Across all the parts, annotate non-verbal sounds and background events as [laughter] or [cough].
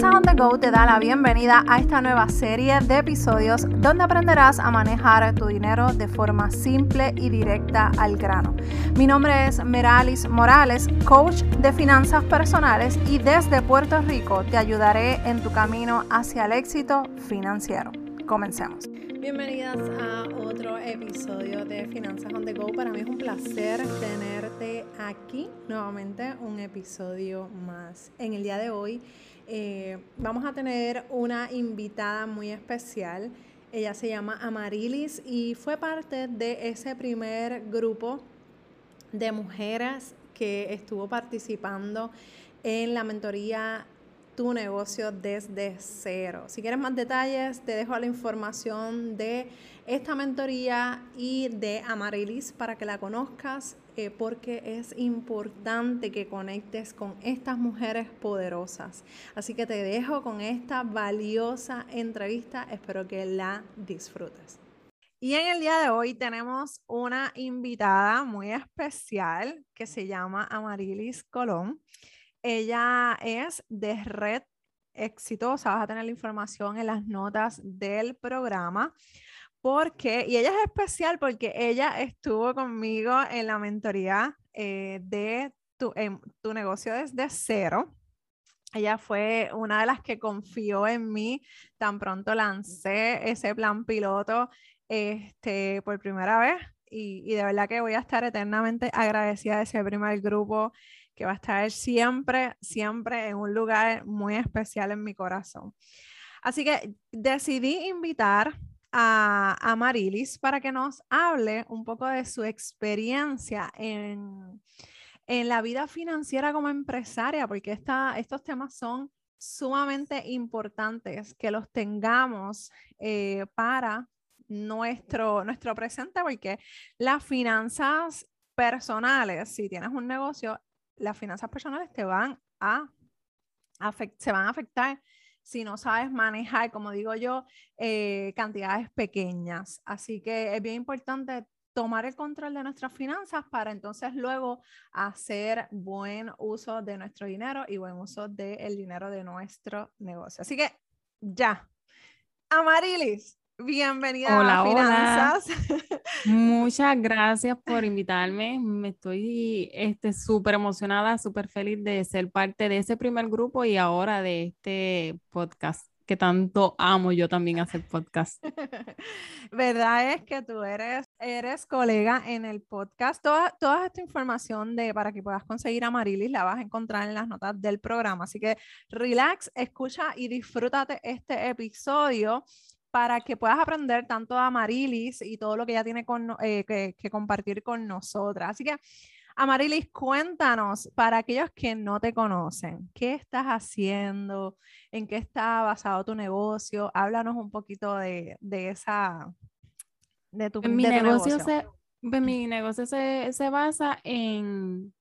Finanzas on the Go te da la bienvenida a esta nueva serie de episodios donde aprenderás a manejar tu dinero de forma simple y directa al grano. Mi nombre es Meralis Morales, coach de finanzas personales y desde Puerto Rico te ayudaré en tu camino hacia el éxito financiero. Comencemos. Bienvenidas a otro episodio de Finanzas on the Go. Para mí es un placer tenerte aquí nuevamente, un episodio más. En el día de hoy eh, vamos a tener una invitada muy especial. Ella se llama Amarilis y fue parte de ese primer grupo de mujeres que estuvo participando en la mentoría tu negocio desde cero. Si quieres más detalles, te dejo la información de esta mentoría y de Amarilis para que la conozcas, porque es importante que conectes con estas mujeres poderosas. Así que te dejo con esta valiosa entrevista, espero que la disfrutes. Y en el día de hoy tenemos una invitada muy especial que se llama Amarilis Colón. Ella es de Red Exitosa. Vas a tener la información en las notas del programa. Porque, y ella es especial porque ella estuvo conmigo en la mentoría eh, de tu, tu negocio desde cero. Ella fue una de las que confió en mí tan pronto lancé ese plan piloto este, por primera vez. Y, y de verdad que voy a estar eternamente agradecida de ese primer grupo que va a estar siempre, siempre en un lugar muy especial en mi corazón. Así que decidí invitar a, Marilis para que nos hable un poco de su experiencia en, en la vida financiera como empresaria, porque esta, estos temas son sumamente importantes que los tengamos eh, para nuestro, nuestro presente, porque las finanzas personales, si tienes un negocio, las finanzas personales te van a se van a afectar si no sabes manejar, como digo yo, eh, cantidades pequeñas. Así que es bien importante tomar el control de nuestras finanzas para entonces luego hacer buen uso de nuestro dinero y buen uso del dinero de nuestro negocio. Así que ya. Amarilis, Bienvenida hola, a Finanzas. [laughs] Muchas gracias por invitarme. Me estoy súper este, emocionada, súper feliz de ser parte de ese primer grupo y ahora de este podcast que tanto amo yo también hacer podcast. [laughs] Verdad es que tú eres, eres colega en el podcast. Toda, toda esta información de para que puedas conseguir a Marilis la vas a encontrar en las notas del programa. Así que relax, escucha y disfrútate este episodio para que puedas aprender tanto a Amarilis y todo lo que ella tiene con, eh, que, compartir con nosotras. Así que, Amarilis, cuéntanos para aquellos que no te conocen, ¿qué estás haciendo? ¿En qué está basado tu negocio? Háblanos un poquito de, esa, de tu, mi negocio. Se, mi negocio se, se basa en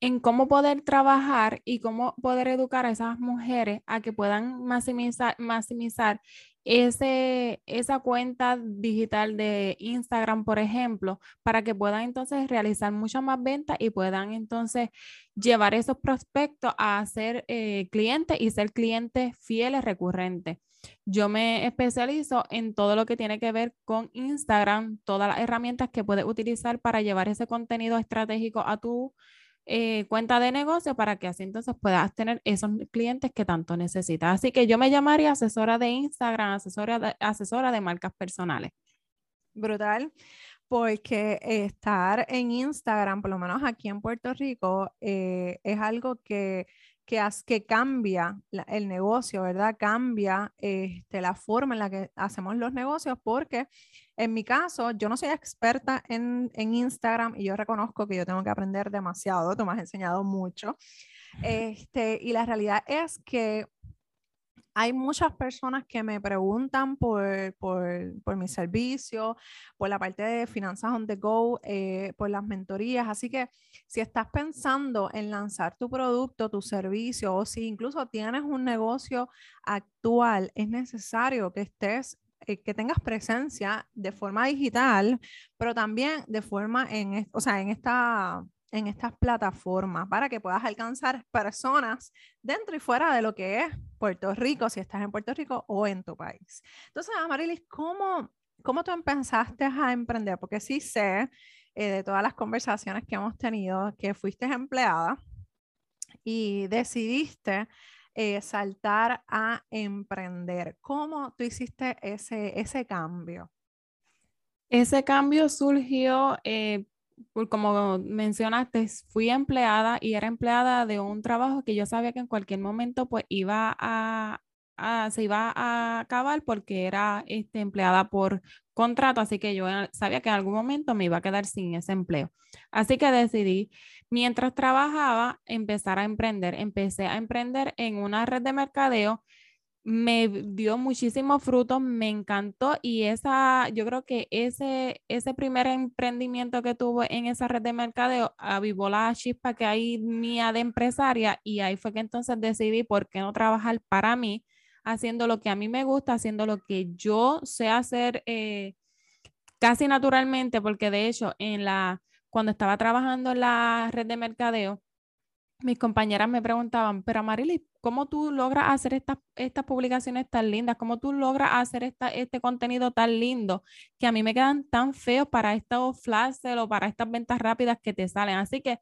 en cómo poder trabajar y cómo poder educar a esas mujeres a que puedan maximizar, maximizar ese, esa cuenta digital de Instagram, por ejemplo, para que puedan entonces realizar muchas más ventas y puedan entonces llevar esos prospectos a ser eh, clientes y ser clientes fieles recurrentes. Yo me especializo en todo lo que tiene que ver con Instagram, todas las herramientas que puedes utilizar para llevar ese contenido estratégico a tu eh, cuenta de negocio para que así entonces puedas tener esos clientes que tanto necesitas. Así que yo me llamaría asesora de Instagram, asesora de, asesora de marcas personales. Brutal, porque estar en Instagram, por lo menos aquí en Puerto Rico, eh, es algo que que, que cambia el negocio, ¿verdad? Cambia este, la forma en la que hacemos los negocios, porque en mi caso, yo no soy experta en, en Instagram y yo reconozco que yo tengo que aprender demasiado, tú me has enseñado mucho. Este, y la realidad es que hay muchas personas que me preguntan por, por, por mi servicio, por la parte de finanzas on the go, eh, por las mentorías. Así que si estás pensando en lanzar tu producto, tu servicio, o si incluso tienes un negocio actual, es necesario que estés eh, que tengas presencia de forma digital, pero también de forma en, o sea, en esta en estas plataformas para que puedas alcanzar personas dentro y fuera de lo que es Puerto Rico, si estás en Puerto Rico o en tu país. Entonces, Amarilis, ¿cómo, cómo tú empezaste a emprender? Porque sí sé eh, de todas las conversaciones que hemos tenido que fuiste empleada y decidiste eh, saltar a emprender. ¿Cómo tú hiciste ese, ese cambio? Ese cambio surgió, eh, como mencionaste, fui empleada y era empleada de un trabajo que yo sabía que en cualquier momento pues iba a, se iba a acabar porque era este, empleada por contrato, así que yo sabía que en algún momento me iba a quedar sin ese empleo. Así que decidí, mientras trabajaba, empezar a emprender. Empecé a emprender en una red de mercadeo me dio muchísimos frutos, me encantó y esa, yo creo que ese, ese primer emprendimiento que tuve en esa red de mercadeo avivó la chispa que hay mía de empresaria y ahí fue que entonces decidí por qué no trabajar para mí, haciendo lo que a mí me gusta, haciendo lo que yo sé hacer eh, casi naturalmente, porque de hecho en la, cuando estaba trabajando en la red de mercadeo, mis compañeras me preguntaban, pero Marily, ¿cómo tú logras hacer estas, estas publicaciones tan lindas? ¿Cómo tú logras hacer esta, este contenido tan lindo que a mí me quedan tan feos para estos flashes o para estas ventas rápidas que te salen? Así que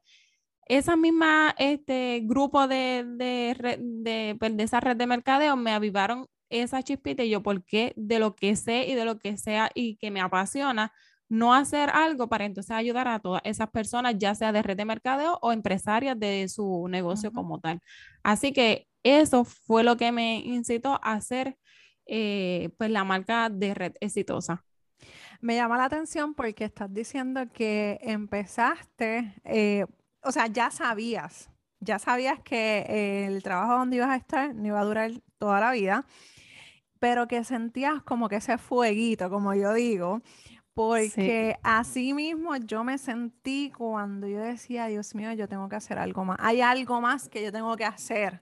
esa misma este, grupo de, de, de, pues, de esa red de mercadeo me avivaron esa chispita y yo, porque de lo que sé y de lo que sea y que me apasiona, no hacer algo para entonces ayudar a todas esas personas, ya sea de red de mercadeo o empresarias de su negocio como tal. Así que eso fue lo que me incitó a hacer eh, pues la marca de red exitosa. Me llama la atención porque estás diciendo que empezaste, eh, o sea, ya sabías, ya sabías que el trabajo donde ibas a estar no iba a durar toda la vida, pero que sentías como que ese fueguito, como yo digo, porque así mismo yo me sentí cuando yo decía, Dios mío, yo tengo que hacer algo más. Hay algo más que yo tengo que hacer.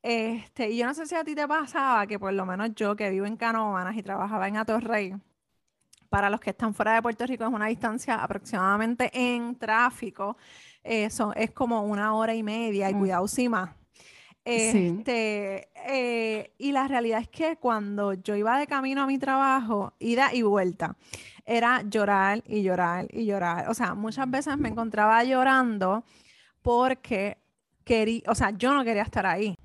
Este, y yo no sé si a ti te pasaba que por lo menos yo que vivo en Canóvanas y trabajaba en Atorrey, para los que están fuera de Puerto Rico es una distancia aproximadamente en tráfico, eso es como una hora y media y mm. cuidado si más. Este, eh, y la realidad es que cuando yo iba de camino a mi trabajo, ida y vuelta, era llorar y llorar y llorar. O sea, muchas veces me encontraba llorando porque quería, o sea, yo no quería estar ahí.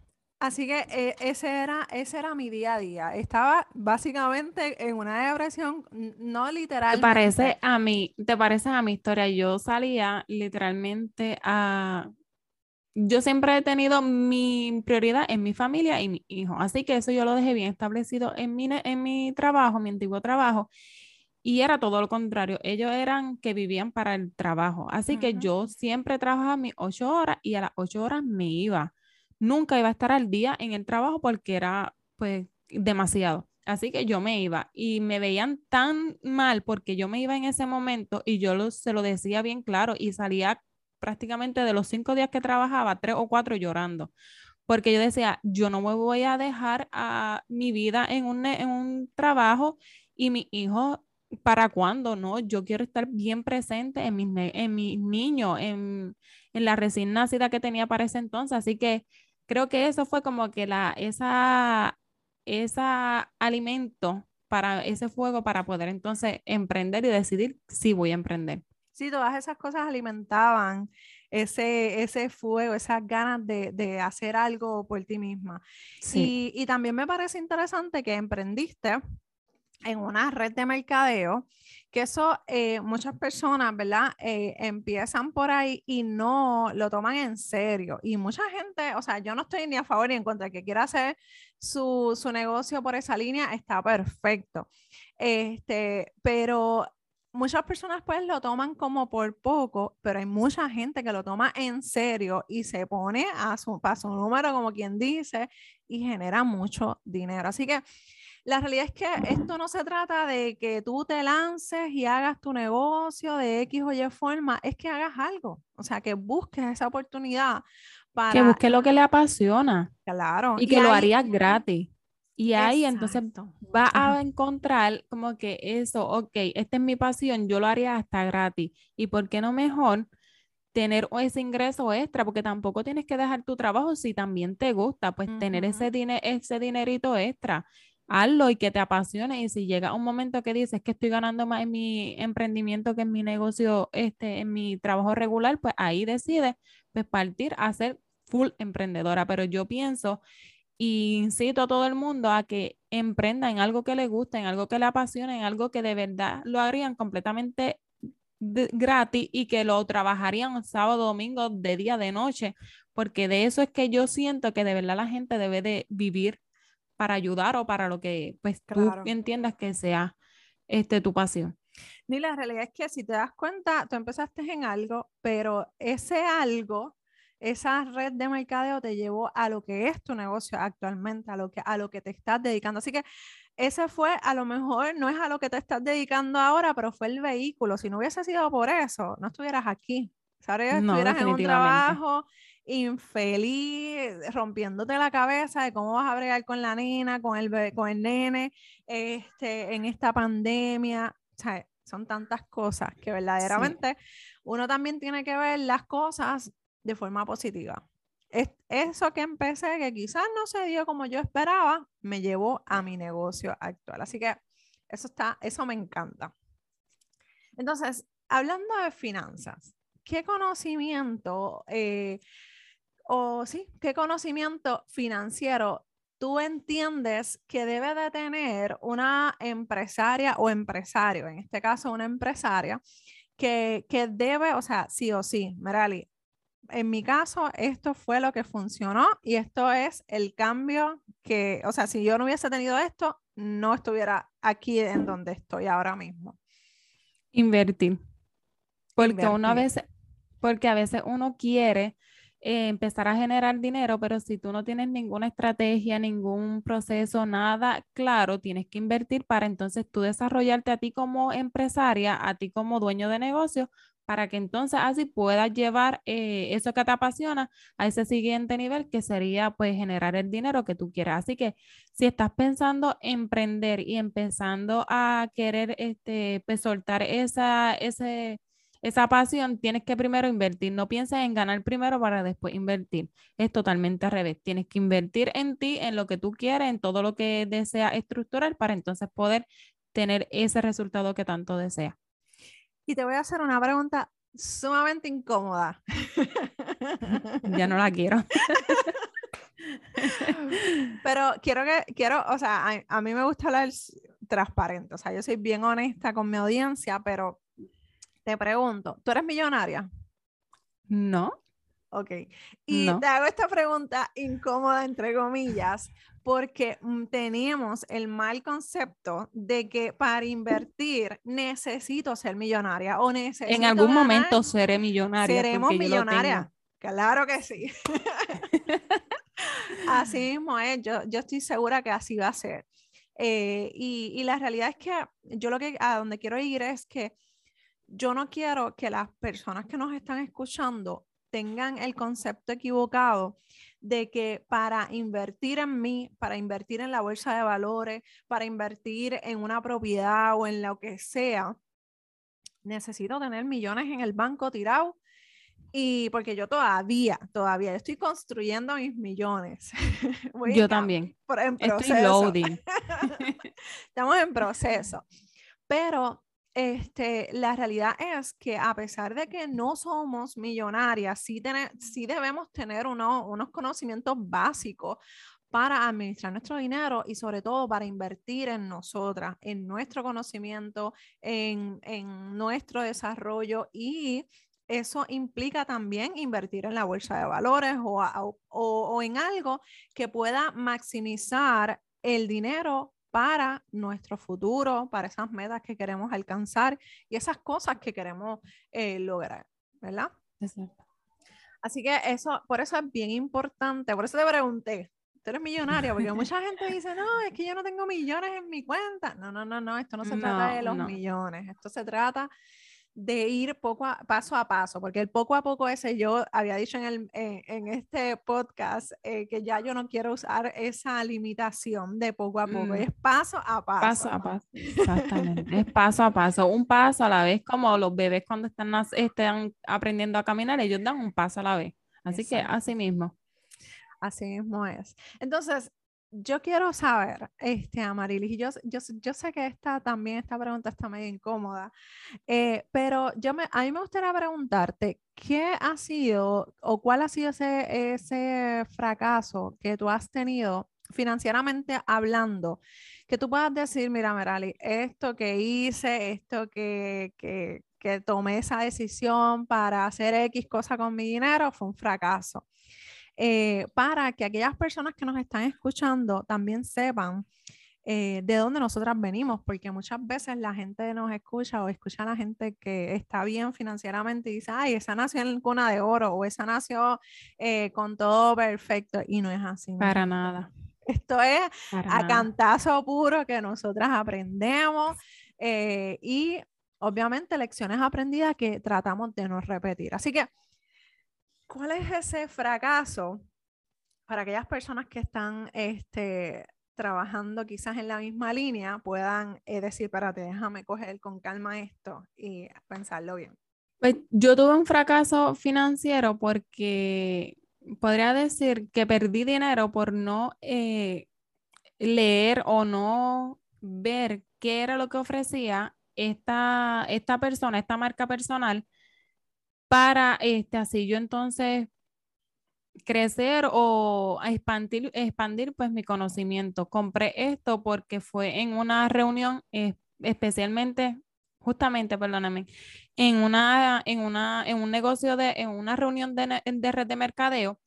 Así que eh, ese, era, ese era mi día a día. Estaba básicamente en una depresión, no literal. ¿Te parece a mí, te parece a mi historia? Yo salía literalmente a... Yo siempre he tenido mi prioridad en mi familia y mi hijo. Así que eso yo lo dejé bien establecido en mi, en mi trabajo, mi antiguo trabajo. Y era todo lo contrario, ellos eran que vivían para el trabajo. Así que yo siempre trabajaba mis ocho horas y a las ocho horas me iba. Nunca iba a estar al día en el trabajo porque era pues demasiado. Así que yo me iba y me veían tan mal porque yo me iba en ese momento y yo se lo decía bien claro y salía prácticamente de los cinco días que trabajaba, tres o cuatro llorando. Porque yo decía, yo no me voy a dejar a mi vida en un, en un trabajo y mi hijo ¿para cuándo? No, yo quiero estar bien presente en mis, en mis niños, en, en, la recién nacida que tenía para ese entonces. Así que creo que eso fue como que la, esa, esa alimento para ese fuego para poder entonces emprender y decidir si voy a emprender. Sí, todas esas cosas alimentaban ese, ese fuego, esas ganas de, de hacer algo por ti misma. Sí. Y, y también me parece interesante que emprendiste en una red de mercadeo, que eso eh, muchas personas, ¿verdad? Eh, empiezan por ahí y no lo toman en serio. Y mucha gente, o sea, yo no estoy ni a favor ni en contra, que quiera hacer su, su negocio por esa línea, está perfecto. Este, pero muchas personas pues lo toman como por poco, pero hay mucha gente que lo toma en serio y se pone a su, a su número, como quien dice, y genera mucho dinero. Así que la realidad es que esto no se trata de que tú te lances y hagas tu negocio de X o Y forma, es que hagas algo, o sea, que busques esa oportunidad para... Que busques lo que le apasiona. Claro. Y, que lo harías gratis. Y ahí entonces va a encontrar como que eso, ok, esta es mi pasión, yo lo haría hasta gratis. ¿Y por qué no mejor tener ese ingreso extra, porque tampoco tienes que dejar tu trabajo si también te gusta, pues tener ese, ese dinerito extra hazlo y que te apasione. Y si llega un momento que dices que estoy ganando más en mi emprendimiento que en mi negocio, este, en mi trabajo regular, pues ahí decides pues, partir a ser full emprendedora. Pero yo pienso y incito a todo el mundo a que emprenda en algo que le guste, en algo que le apasione, en algo que de verdad lo harían completamente gratis y que lo trabajarían sábado, domingo, de día, de noche, porque de eso es que yo siento que de verdad la gente debe de vivir para ayudar o para lo que pues tú entiendas que sea este, tu pasión. Ni la realidad es que si te das cuenta, tú empezaste en algo, pero ese algo, esa red de mercadeo te llevó a lo que es tu negocio actualmente, a lo que, a lo que te estás dedicando. Así que ese fue, a lo mejor, no es a lo que te estás dedicando ahora, pero fue el vehículo. Si no hubiese sido por eso, no estuvieras aquí. ¿Sabes? No, estuvieras en un trabajo infeliz, rompiéndote la cabeza de cómo vas a bregar con la nena, con el, con el nene, este, en esta pandemia. O sea, son tantas cosas que verdaderamente uno también tiene que ver las cosas de forma positiva. Es, eso que empecé, que quizás no se dio como yo esperaba, me llevó a mi negocio actual. Así que eso está, eso me encanta. Entonces, hablando de finanzas, ¿qué conocimiento eh, o sí, qué conocimiento financiero tú entiendes que debe de tener una empresaria o empresario, en este caso una empresaria, que, que debe, o sea, sí o sí, Merali, en mi caso esto fue lo que funcionó y esto es el cambio que, o sea, si yo no hubiese tenido esto, no estuviera aquí en donde estoy ahora mismo. Invertir. Porque una vez, porque a veces uno quiere eh, empezar a generar dinero, pero si tú no tienes ninguna estrategia, ningún proceso, nada claro, tienes que invertir para entonces tú desarrollarte a ti como empresaria, a ti como dueño de negocio, para que entonces así puedas llevar eh, eso que te apasiona a ese siguiente nivel que sería pues generar el dinero que tú quieras. Así que si estás pensando emprender y empezando a querer este, pues, soltar esa, ese esa pasión, tienes que primero invertir. No pienses en ganar primero para después invertir. Es totalmente al revés. Tienes que invertir en ti, en lo que tú quieres, en todo lo que deseas estructurar para entonces poder tener ese resultado que tanto deseas. Y te voy a hacer una pregunta sumamente incómoda. [laughs] ya no la quiero. [laughs] Pero quiero que, quiero, o sea, a, a, mí me gusta hablar transparente, o sea, yo soy bien honesta con mi audiencia, pero te pregunto, ¿tú eres millonaria? No. Ok. Y te hago esta pregunta incómoda, entre comillas, porque mm, tenemos el mal concepto de que para invertir necesito ser millonaria o necesito. En algún momento seré millonaria. Seremos millonaria. Claro que sí. [laughs] así [laughs] mismo es, yo, yo estoy segura que así va a ser. Eh, y, y, la realidad es que yo lo que a donde quiero ir es que yo no quiero que las personas que nos están escuchando tengan el concepto equivocado de que para invertir en mí, para invertir en la bolsa de valores, para invertir en una propiedad o en lo que sea, necesito tener millones en el banco tirado. Y porque yo todavía, todavía estoy construyendo mis millones. [laughs] yo también. Por, en Estoy loading. [laughs] Estamos en [laughs] proceso. Pero este, la realidad es que a pesar de que no somos millonarias, sí, sí debemos tener unos conocimientos básicos para administrar nuestro dinero y sobre todo para invertir en nosotras, en nuestro conocimiento, en, nuestro desarrollo y eso implica también invertir en la bolsa de valores o, o en algo que pueda maximizar el dinero para nuestro futuro, para esas metas que queremos alcanzar y esas cosas que queremos eh, lograr, ¿verdad? Así que eso, por eso es bien importante, por eso te pregunté, tú eres millonaria, porque mucha [laughs] gente dice, no, es que yo no tengo millones en mi cuenta. No, no, no, no, esto no se trata de los millones, esto se trata de ir poco a, paso a paso, porque el poco a poco ese yo había dicho en, el, en, este podcast eh, que ya yo no quiero usar esa limitación de poco a poco, mm. es paso a paso. Paso a paso, [laughs] exactamente, es paso a paso, un paso a la vez, como los bebés cuando están, están aprendiendo a caminar, ellos dan un paso a la vez, así que así mismo. Así mismo es. Entonces, yo quiero saber, este, Amarilis, yo, yo, yo, sé que esta también, esta pregunta está medio incómoda, eh, pero yo me, a mí me gustaría preguntarte, ¿qué ha sido o cuál ha sido ese, ese fracaso que tú has tenido financieramente hablando? Que tú puedas decir, mira, Merali, esto que hice, esto que, que, que tomé esa decisión para hacer X cosa con mi dinero fue un fracaso. Eh, para que aquellas personas que nos están escuchando también sepan eh, de dónde nosotras venimos, porque muchas veces la gente nos escucha o escucha a la gente que está bien financieramente y dice, ay, esa nació en cuna de oro o esa nació eh, con todo perfecto y no es así. Para nada. [laughs] Esto es a cantazo puro que nosotras aprendemos y obviamente lecciones aprendidas que tratamos de no repetir. Así que ¿cuál es ese fracaso para aquellas personas que están este, trabajando quizás en la misma línea puedan eh, decir, espérate, déjame coger con calma esto y pensarlo bien? Pues yo tuve un fracaso financiero porque podría decir que perdí dinero por no eh, leer o no ver qué era lo que ofrecía esta, esta persona, esta marca personal para este, así yo entonces crecer o expandir, expandir pues mi conocimiento. Compré esto porque fue en una reunión especialmente, justamente, perdóname, en una, en una, en un negocio de, en una reunión de, de red de mercadeo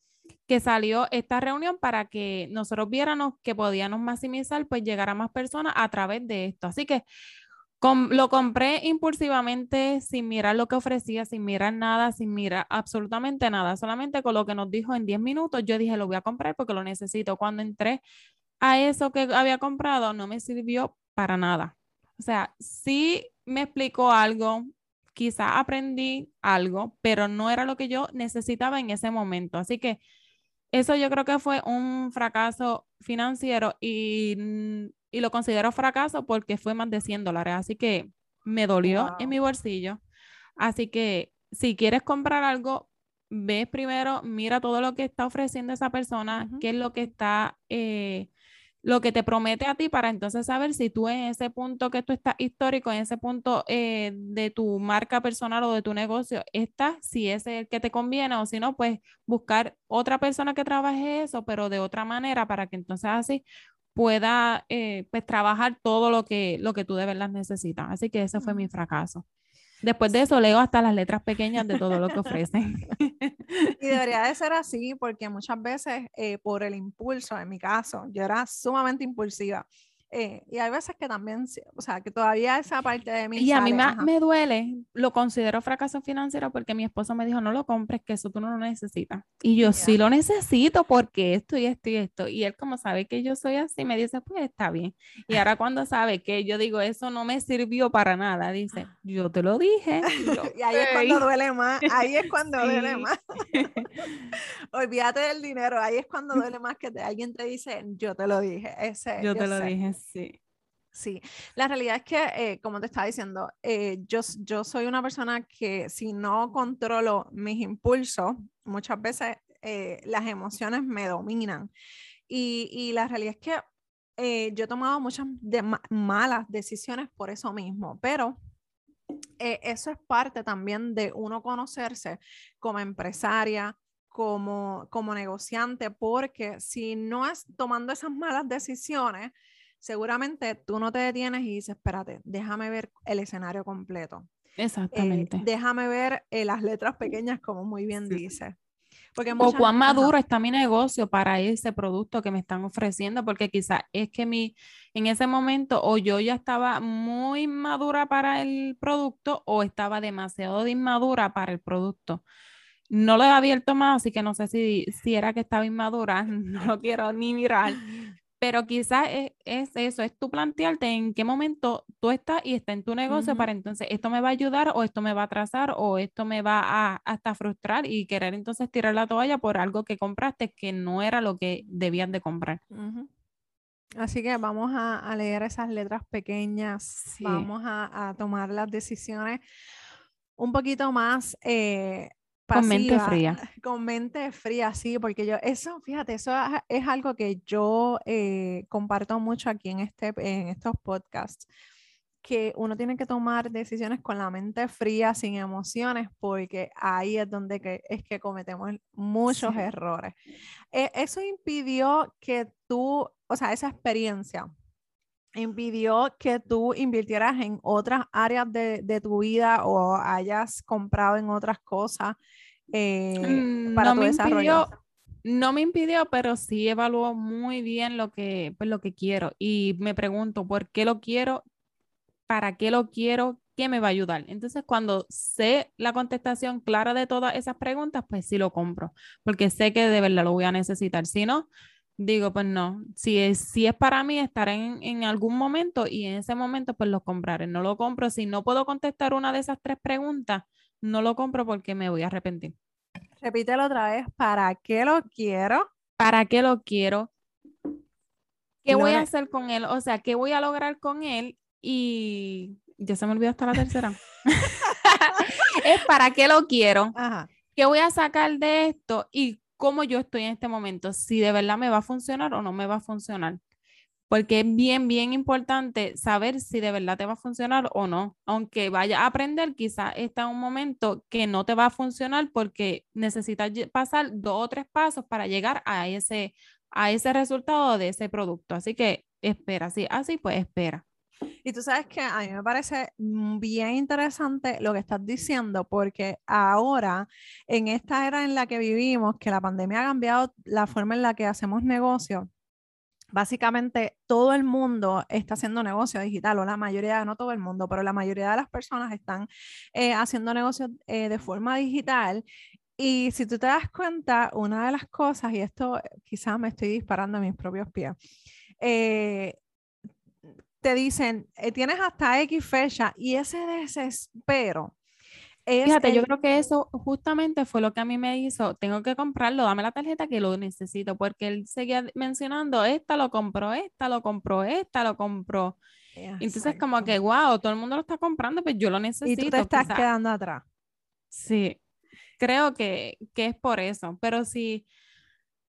que salió esta reunión para que nosotros viéramos que podíamos maximizar, pues llegar a más personas a través de esto. Así que lo compré impulsivamente sin mirar lo que ofrecía, sin mirar nada, sin mirar absolutamente nada, solamente con lo que nos dijo en 10 minutos, yo dije, lo voy a comprar porque lo necesito. Cuando entré a eso que había comprado, no me sirvió para nada. O sea, sí me explicó algo, quizá aprendí algo, pero no era lo que yo necesitaba en ese momento. Así que eso yo creo que fue un fracaso financiero y y lo considero fracaso porque fue más de 100 dólares, así que me dolió en mi bolsillo. Así que si quieres comprar algo, ve primero, mira todo lo que está ofreciendo esa persona, qué es lo que está, eh, lo que te promete a ti para entonces saber si tú en ese punto que tú estás histórico, en ese punto eh, de tu marca personal o de tu negocio, estás, si es el que te conviene o si no, pues buscar otra persona que trabaje eso, pero de otra manera para que entonces así pueda eh, pues trabajar todo lo que, lo que tú de verdad necesitas. Así que ese fue mi fracaso. Después de eso leo hasta las letras pequeñas de todo lo que [laughs] ofrecen. Y debería de [laughs] ser así porque muchas veces eh, por el impulso, en mi caso, yo era sumamente impulsiva. Eh, y hay veces que también, o sea, que todavía esa parte de mí. Y a mí me, duele, lo considero fracaso financiero porque mi esposo me dijo, no lo compres, que eso tú no lo necesitas. Y yo sí lo necesito porque esto y esto y esto. Y él como sabe que yo soy así, me dice, pues está bien. Y ahora cuando sabe que yo digo, eso no me sirvió para nada, dice, yo te lo dije. Y, [laughs] ahí es cuando duele más, ahí es [laughs] cuando duele más. [laughs] Olvídate del dinero, ahí es cuando duele más que alguien te dice, yo te lo dije. Ese, yo, te lo dije, Sí. Sí, la realidad es que, eh, como te estaba diciendo, eh, yo, soy una persona que si no controlo mis impulsos, muchas veces eh, las emociones me dominan. Y, y, la realidad es que yo he tomado muchas malas decisiones por eso mismo, pero eso es parte también de uno conocerse como empresaria, como, como negociante, porque si no es tomando esas malas decisiones, seguramente tú no te detienes y dices, espérate, déjame ver el escenario completo. Eh, Exactamente. déjame ver eh, las letras pequeñas, como muy bien dice. Porque o cuán maduro está mi negocio para ese producto que me están ofreciendo, porque quizás es que mi, en ese momento o yo ya estaba muy madura para el producto o estaba demasiado inmadura para el producto. No lo he abierto más, así que no sé si, si era que estaba inmadura, [laughs] no lo quiero ni mirar, pero quizás es, eso, es tú plantearte en qué momento tú estás y está en tu negocio para entonces esto me va a ayudar o esto me va a atrasar o esto me va a hasta frustrar y querer entonces tirar la toalla por algo que compraste que no era lo que debías de comprar. Así que vamos a, leer esas letras pequeñas, vamos a, tomar las decisiones un poquito más eh, con mente fría. [laughs] Con mente fría, sí, porque yo, eso, fíjate, eso es algo que yo eh, comparto mucho aquí en, este, en estos podcasts, que uno tiene que tomar decisiones con la mente fría, sin emociones, porque ahí es donde que, es que cometemos muchos errores. E, eso impidió que tú, o sea, esa experiencia impidió que tú invirtieras en otras áreas de, de tu vida o hayas comprado en otras cosas eh, mm, para no tu me desarrollo. Impidió, no me impidió, pero sí evaluó muy bien lo que, pues, lo que quiero y me pregunto por qué lo quiero, para qué lo quiero, qué me va a ayudar. Entonces, cuando sé la contestación clara de todas esas preguntas, pues sí lo compro, porque sé que de verdad lo voy a necesitar. Si no, digo, pues no, si es, si es para mí, estar en, en, algún momento y en ese momento, pues lo compraré. No lo compro. Si no puedo contestar una de esas tres preguntas, no lo compro porque me voy a arrepentir. Repítelo otra vez, ¿para qué lo quiero? ¿Para qué lo quiero? ¿Qué voy a hacer con él? O sea, ¿qué voy a lograr con él? Y ya se me olvidó hasta la tercera. [laughs] [laughs] es para qué lo quiero. ¿Qué voy a sacar de esto? Y cómo yo estoy en este momento, si de verdad me va a funcionar o no me va a funcionar. Porque es bien, bien importante saber si de verdad te va a funcionar o no. Aunque vaya a aprender, quizás está un momento que no te va a funcionar porque necesitas pasar dos o tres pasos para llegar a ese, a ese resultado de ese producto. Así que espera, sí, así pues espera. Y tú sabes que a mí me parece bien interesante lo que estás diciendo, porque ahora, en esta era en la que vivimos, que la pandemia ha cambiado la forma en la que hacemos negocio, básicamente todo el mundo está haciendo negocio digital, o la mayoría, no todo el mundo, pero la mayoría de las personas están eh, haciendo negocios eh, de forma digital. Y si tú te das cuenta, una de las cosas, y esto quizás me estoy disparando a mis propios pies, eh, te dicen, eh, tienes hasta X fecha y ese desespero. Fíjate, yo creo que eso justamente fue lo que a mí me hizo, tengo que comprarlo, dame la tarjeta que lo necesito, porque él seguía mencionando, esta lo compró, esta lo compró, esta lo compró. Entonces como que, wow, todo el mundo lo está comprando, pues yo lo necesito. Y tú te estás quedando atrás. Sí, creo que, que es por eso, pero si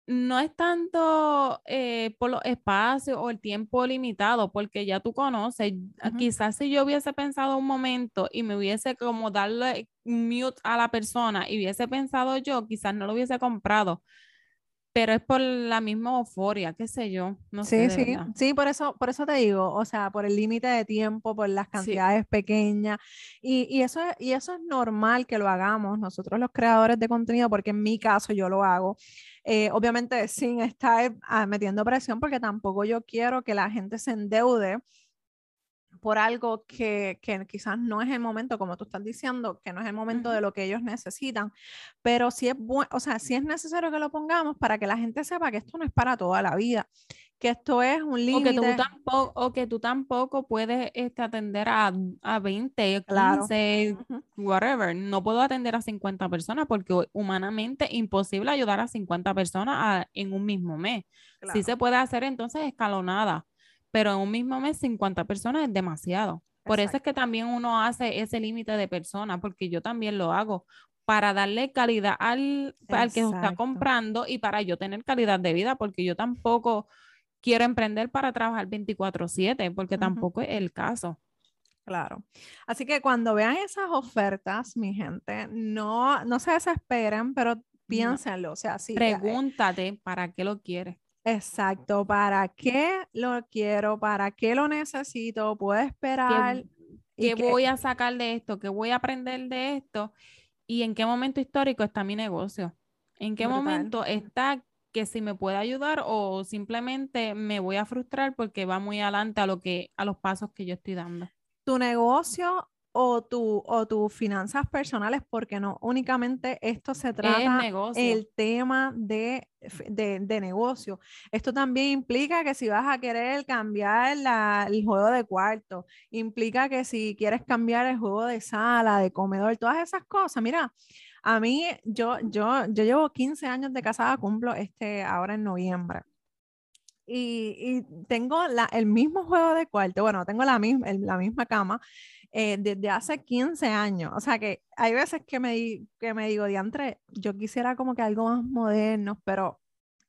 no es tanto eh, por los espacios o el tiempo limitado, porque ya tú conoces, ah, quizás si yo hubiese pensado un momento y me hubiese como darle mute a la persona y hubiese pensado yo, quizás no lo hubiese comprado, pero es por la misma euforia, qué sé yo, no sí, sé. Sí, sí, por eso, por eso te digo, o sea, por el límite de tiempo, por las cantidades pequeñas, y, y, eso, y eso es normal que lo hagamos nosotros los creadores de contenido, porque en mi caso yo lo hago. Eh, obviamente sin estar ah, metiendo presión, porque tampoco yo quiero que la gente se endeude por algo que, que, quizás no es el momento, como tú estás diciendo, que no es el momento de lo que ellos necesitan, pero sí es bueno, o sea, sí es necesario que lo pongamos para que la gente sepa que esto no es para toda la vida, que esto es un límite. O, que tú tampoco, o que tú tampoco puedes este, atender a, a 20, 15, whatever. No puedo atender a 50 personas porque humanamente imposible ayudar a 50 personas en un mismo mes. Sí se puede hacer entonces escalonada, pero en un mismo mes 50 personas es demasiado. Por eso es que también uno hace ese límite de personas, porque yo también lo hago para darle calidad al, al que está comprando y para yo tener calidad de vida, porque yo tampoco quiero emprender para trabajar 24/7, porque tampoco es el caso. Claro. Así que cuando vean esas ofertas, mi gente, no, no se desesperen, pero piénsenlo. O sea, sí. Eh, Pregúntate para qué lo quieres. Exacto, ¿para qué lo quiero? ¿Para qué lo necesito? ¿Puedo esperar? ¿Qué, voy a sacar de esto? ¿Qué voy a aprender de esto? ¿Y en qué momento histórico está mi negocio? ¿En qué momento está que si me puede ayudar o simplemente me voy a frustrar porque va muy adelante a lo que a los pasos que yo estoy dando. Tu negocio o, tu, o tus finanzas personales, porque no únicamente esto se trata el tema de, de, negocio. Esto también implica que si vas a querer cambiar el juego de cuarto, implica que si quieres cambiar el juego de sala, de comedor, todas esas cosas. Mira, a mí, yo, yo, yo llevo 15 años de casada, cumplo este ahora en noviembre. Y, tengo la, el mismo juego de cuarto, bueno, tengo la misma, la misma cama, eh, desde hace 15 años. O sea que hay veces que me, que me digo, diantre, yo quisiera como que algo más moderno, pero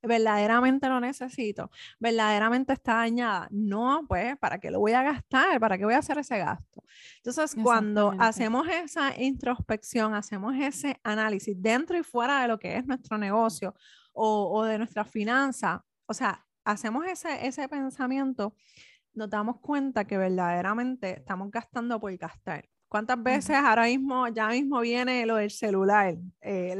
verdaderamente lo necesito, verdaderamente está dañada. No, pues, ¿para qué lo voy a gastar? ¿Para qué voy a hacer ese gasto? Entonces, cuando hacemos esa introspección, hacemos ese análisis dentro y fuera de lo que es nuestro negocio o, o de nuestra finanza, o sea, hacemos ese, ese pensamiento, nos damos cuenta que verdaderamente estamos gastando por gastar. ¿Cuántas veces ahora mismo, ya mismo viene lo del celular? Eh,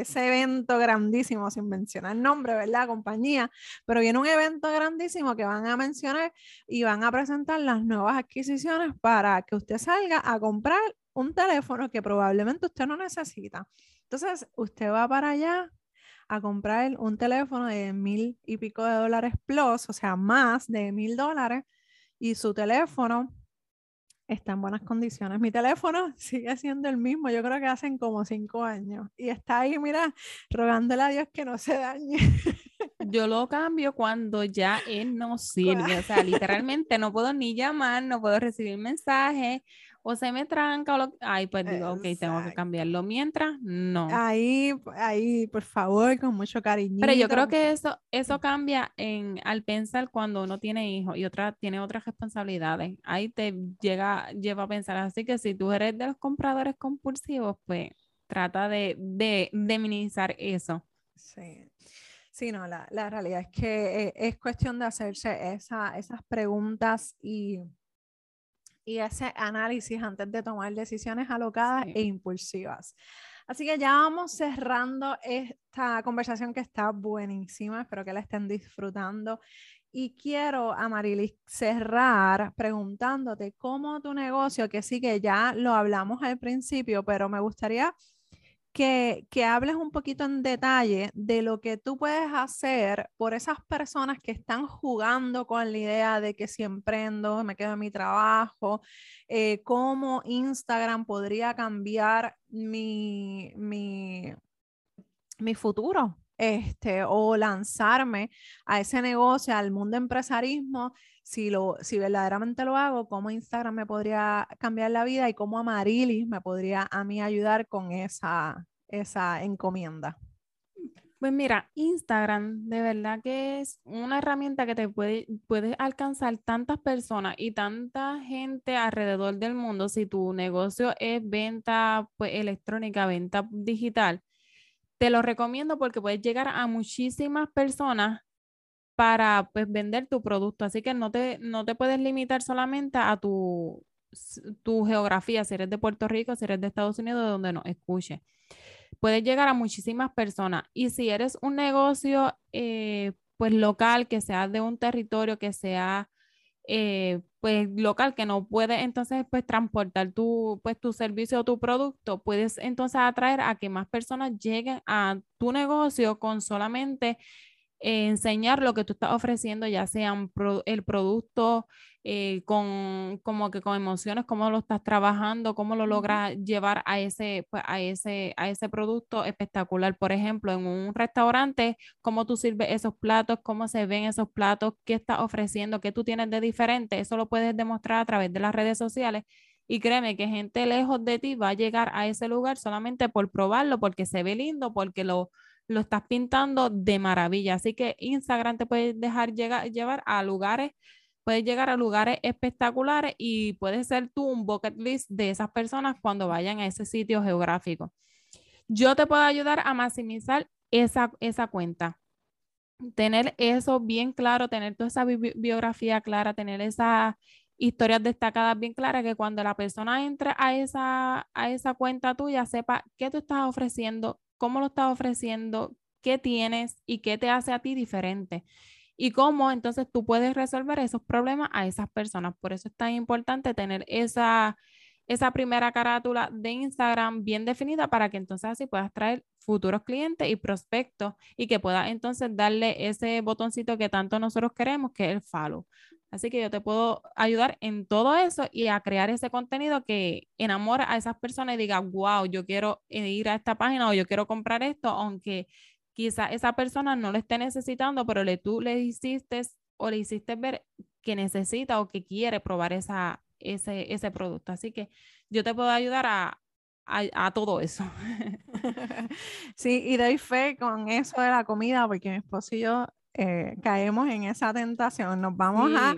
ese evento grandísimo, sin mencionar nombre, ¿verdad? Compañía, pero viene un evento grandísimo que van a mencionar y van a presentar las nuevas adquisiciones para que usted salga a comprar un teléfono que probablemente usted no necesita. Entonces, usted va para allá a comprar un teléfono de mil y pico de dólares plus, o sea, más de mil dólares, y su teléfono está en buenas condiciones. Mi teléfono [laughs] sigue siendo el mismo, yo creo que hacen como cinco años, y está ahí, mira, rogándole a Dios que no se dañe. Yo lo cambio cuando ya él no [laughs] sirve, o sea, literalmente no puedo ni llamar, no puedo recibir mensajes, o se me tranca o lo... Ay, pues digo, ok, tengo que cambiarlo. Mientras, no. Ahí, ahí, por favor, con mucho cariño. Pero yo creo que eso, eso cambia en, al pensar cuando uno tiene hijos y otra tiene otras responsabilidades. Ahí te llega, lleva a pensar. Así que si tú eres de los compradores compulsivos, pues trata de, de, de minimizar eso. Sí. Sí, no, la, la realidad es que eh, es cuestión de hacerse esa, esas preguntas y y ese análisis antes de tomar decisiones alocadas e impulsivas. Así que ya vamos cerrando esta conversación que está buenísima, espero que la estén disfrutando. Y quiero, Amarilis, cerrar preguntándote cómo tu negocio, que sí que ya lo hablamos al principio, pero me gustaría que, hables un poquito en detalle de lo que tú puedes hacer por esas personas que están jugando con la idea de que si emprendo, me quedo en mi trabajo, eh, cómo Instagram podría cambiar mi, mi, mi futuro. Este, o lanzarme a ese negocio, al mundo empresarismo, si, lo, si verdaderamente lo hago, cómo Instagram me podría cambiar la vida y cómo Amarilis me podría a mí ayudar con esa, esa encomienda. Pues mira, Instagram de verdad que es una herramienta que te puede, puede alcanzar tantas personas y tanta gente alrededor del mundo. Si tu negocio es venta pues, electrónica, venta digital, te lo recomiendo porque puedes llegar a muchísimas personas para pues, vender tu producto. Así que no te, no te puedes limitar solamente a tu, tu geografía, si eres de Puerto Rico, si eres de Estados Unidos, de donde nos escuche. Puedes llegar a muchísimas personas. Y si eres un negocio eh, pues local, que sea de un territorio, que sea eh, pues local, que no puede entonces pues transportar tu, pues, tu servicio o tu producto, puedes entonces atraer a que más personas lleguen a tu negocio con solamente enseñar lo que tú estás ofreciendo, ya sea el producto eh, con como que con emociones, cómo lo estás trabajando, cómo lo logras llevar a ese, pues, a ese, a ese producto espectacular. Por ejemplo, en un restaurante, cómo tú sirves esos platos, cómo se ven esos platos, qué estás ofreciendo, qué tú tienes de diferente, eso lo puedes demostrar a través de las redes sociales. Y créeme que gente lejos de ti va a llegar a ese lugar solamente por probarlo, porque se ve lindo, porque lo, lo estás pintando de maravilla. Así que Instagram te puede dejar llegar, llevar a lugares, puedes llegar a lugares espectaculares y puedes ser tú un bucket list de esas personas cuando vayan a ese sitio geográfico. Yo te puedo ayudar a maximizar esa, esa cuenta. Tener eso bien claro, tener toda esa biografía clara, tener esas historias destacadas bien claras, que cuando la persona entre a esa, a esa cuenta tuya sepa qué tú estás ofreciendo, cómo lo estás ofreciendo, qué tienes y qué te hace a ti diferente. Y cómo entonces tú puedes resolver esos problemas a esas personas. Por eso es tan importante tener esa, esa primera carátula de Instagram bien definida para que entonces así puedas traer futuros clientes y prospectos y que puedas entonces darle ese botoncito que tanto nosotros queremos, que es el follow. Así que yo te puedo ayudar en todo eso y a crear ese contenido que enamora a esas personas y diga, wow, yo quiero ir a esta página o yo quiero comprar esto, aunque quizá esa persona no lo esté necesitando, pero le, tú le hiciste o le hiciste ver que necesita o que quiere probar esa, ese, ese producto. Así que yo te puedo ayudar a, a, todo eso. [laughs] [laughs] sí, y doy fe con eso de la comida, porque mi esposo y yo eh, caemos en esa tentación. Nos vamos a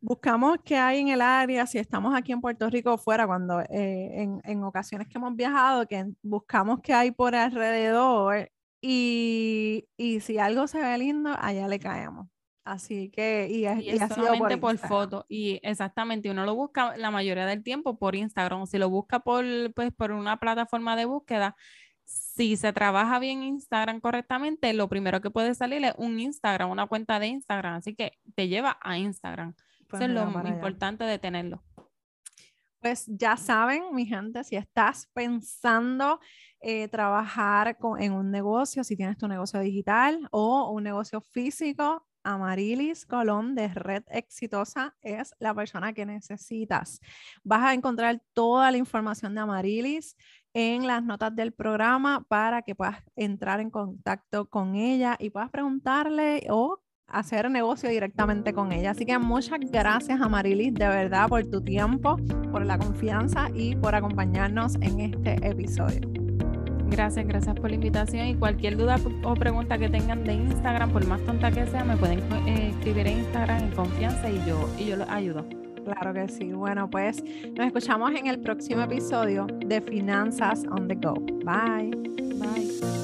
buscamos qué hay en el área, si estamos aquí en Puerto Rico o fuera, cuando eh, en, en, ocasiones que hemos viajado, que buscamos qué hay por alrededor y, y, si algo se ve lindo, allá le caemos. Así que, y, y, ha sido por, por foto. Y exactamente, uno lo busca la mayoría del tiempo por Instagram. Si lo busca por, pues, por una plataforma de búsqueda, si se trabaja bien Instagram correctamente, lo primero que puede salir es un Instagram, una cuenta de Instagram. Así que te lleva a Instagram. Pues Eso es lo importante de tenerlo. Pues ya saben, mi gente, si estás pensando eh, trabajar en un negocio, si tienes tu negocio digital o un negocio físico, Amarilis Colón de Red Exitosa es la persona que necesitas. Vas a encontrar toda la información de Amarilis en las notas del programa para que puedas entrar en contacto con ella y puedas preguntarle o hacer negocio directamente con ella. Así que muchas gracias a Marilis de verdad por tu tiempo, por la confianza y por acompañarnos en este episodio. Gracias, gracias por la invitación y cualquier duda o pregunta que tengan de Instagram, por más tonta que sea, me pueden eh, escribir en Instagram en confianza y yo, y yo los ayudo. Claro que sí. Bueno, pues nos escuchamos en el próximo episodio de Finanzas on the Go. Bye. Bye.